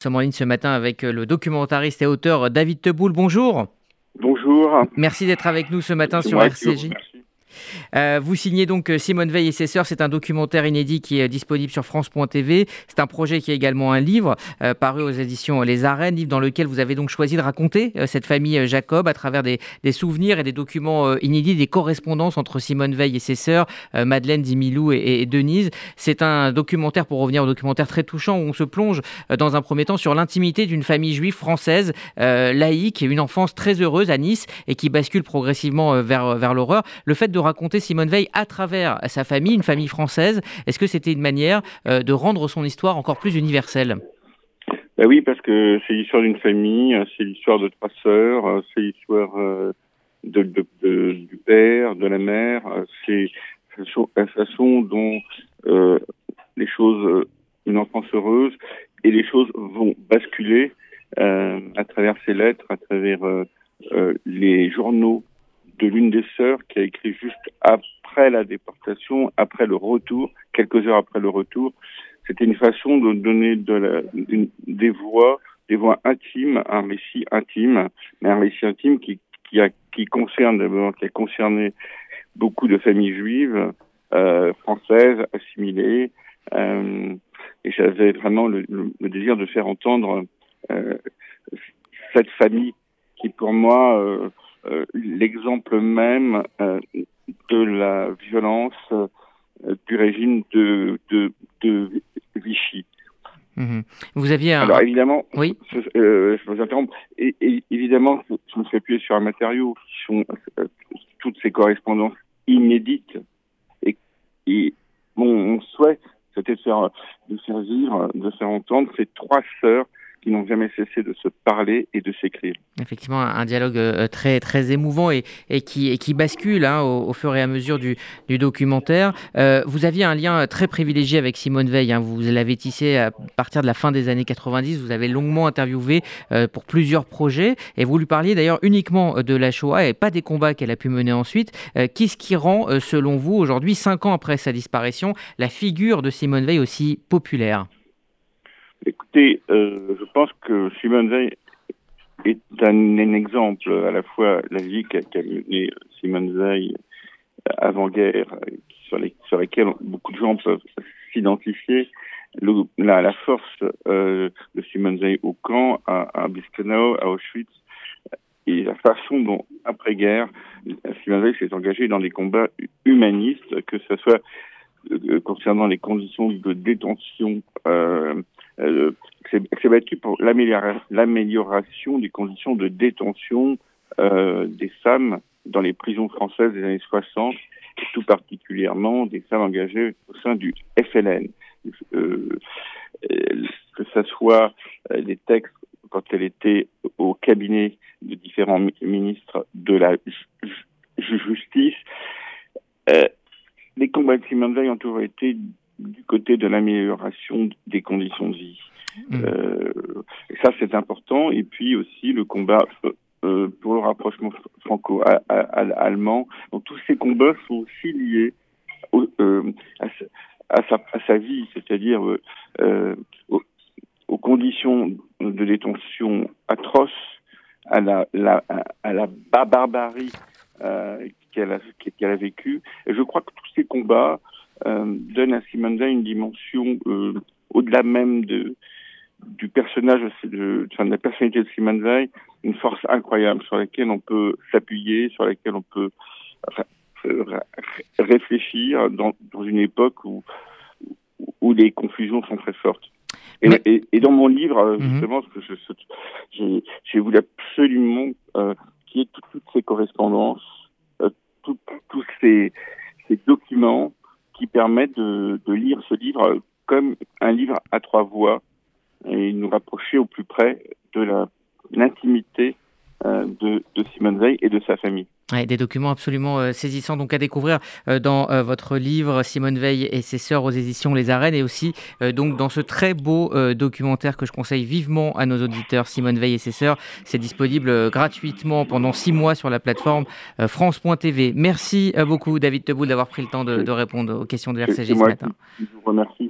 Nous sommes en ligne ce matin avec le documentariste et auteur David Teboul. Bonjour. Bonjour. Merci d'être avec nous ce matin sur RCJ. Euh, vous signez donc euh, Simone Veil et ses sœurs. C'est un documentaire inédit qui est disponible sur France.tv. C'est un projet qui est également un livre euh, paru aux éditions Les Arènes, livre dans lequel vous avez donc choisi de raconter cette famille Jacob à travers des, souvenirs et des documents inédits, des correspondances entre Simone Veil et ses sœurs, Madeleine, Dimilou et, Denise. C'est un documentaire, pour revenir au documentaire très touchant, où on se plonge dans un premier temps sur l'intimité d'une famille juive française, laïque, une enfance très heureuse à Nice et qui bascule progressivement vers, vers l'horreur. Le fait de raconter Simone Veil à travers sa famille, une famille française. Est-ce que c'était une manière euh, de rendre son histoire encore plus universelle? Ben Oui, parce que c'est l'histoire d'une famille, c'est l'histoire de trois sœurs, c'est l'histoire euh, du père, de la mère, c'est la façon dont euh, les choses, une enfance heureuse, et les choses vont basculer à travers ces lettres, à travers les journaux de l'une des sœurs qui a écrit juste après la déportation, après le retour, quelques heures après le retour. C'était une façon de donner de la, des voix, des voix intimes, un récit intime, mais un récit intime qui, qui, a, qui concerne qui a concerné beaucoup de familles juives, euh, françaises, assimilées. Euh, et j'avais vraiment le, le, désir de faire entendre euh, cette famille qui, pour moi, euh, l'exemple même euh, de la violence euh, du régime de, de, de Vichy. Mhm. Vous aviez un... Alors évidemment, oui. je vous interromps. Et, évidemment, je me suis appuyé sur un matériau qui sont toutes ces correspondances inédites. Et, et mon, souhait, c'était de faire, de faire vivre, de faire entendre ces trois sœurs qui n'ont jamais cessé de se parler et de s'écrire. Effectivement, un dialogue euh, très, très émouvant et, qui, bascule hein, au, fur et à mesure du, documentaire. Euh, vous aviez un lien très privilégié avec Simone Veil. Hein. Vous l'avez tissé à partir de la fin des années 90. Vous avez longuement interviewé euh, pour plusieurs projets et vous lui parliez d'ailleurs uniquement de la Shoah et pas des combats qu'elle a pu mener ensuite. Qu'est-ce qui rend, selon vous, aujourd'hui, cinq ans après sa disparition, la figure de Simone Veil aussi populaire? Euh, je pense que Simone Veil est un, exemple à la fois la vie qu'a menée Simone Veil avant-guerre, sur, laquelle beaucoup de gens peuvent s'identifier, la, force euh, de Simone Veil au camp, à, à à Auschwitz, et la façon dont, après-guerre, Simone Veil s'est engagée dans des combats humanistes, que ce soit euh, concernant les conditions de détention euh, s'est battu pour l'amélioration des conditions de détention euh, des femmes dans les prisons françaises des années 60, et tout particulièrement des femmes engagées au sein du FLN. Euh, que ce soit euh, des textes quand elle était au cabinet de différents ministres de la justice. Les combats de Simone Veil ont toujours été du côté de l'amélioration des conditions de vie. Mmh. Euh, ça, c'est important. Et puis aussi le combat euh, pour le rapprochement franco-allemand. Donc tous ces combats sont aussi liés euh, à, sa, à, sa, vie, c'est-à-dire euh, aux, aux, conditions de détention atroces, à la, la à la barbarie euh, qu'elle a, a vécue. Et je crois que tous ces combats euh, donne à Simone Veil une dimension euh, au-delà même de du personnage, de, enfin, de la personnalité de Simone Veil, une force incroyable sur laquelle on peut s'appuyer, sur laquelle on peut réfléchir dans, dans une époque où, où les confusions sont très fortes. Et, et, dans mon livre, euh, mhm. justement, ce que j'ai voulu absolument euh, qu'il y ait toutes, ces correspondances, euh, tous ces, ces documents permettent de, lire ce livre comme un livre à trois voix et nous rapprocher au plus près de l'intimité Simone Veil et de sa famille des documents absolument euh, saisissants donc à découvrir euh, dans euh, votre livre Simone Veil et ses sœurs aux éditions Les Arènes et aussi donc dans ce très beau documentaire que je conseille vivement à nos auditeurs Simone Veil et ses sœurs. C'est disponible gratuitement pendant six mois sur la plateforme France.tv. Merci beaucoup David Teboul d'avoir pris le temps de, de, répondre aux questions de RCG ce matin. Je vous remercie.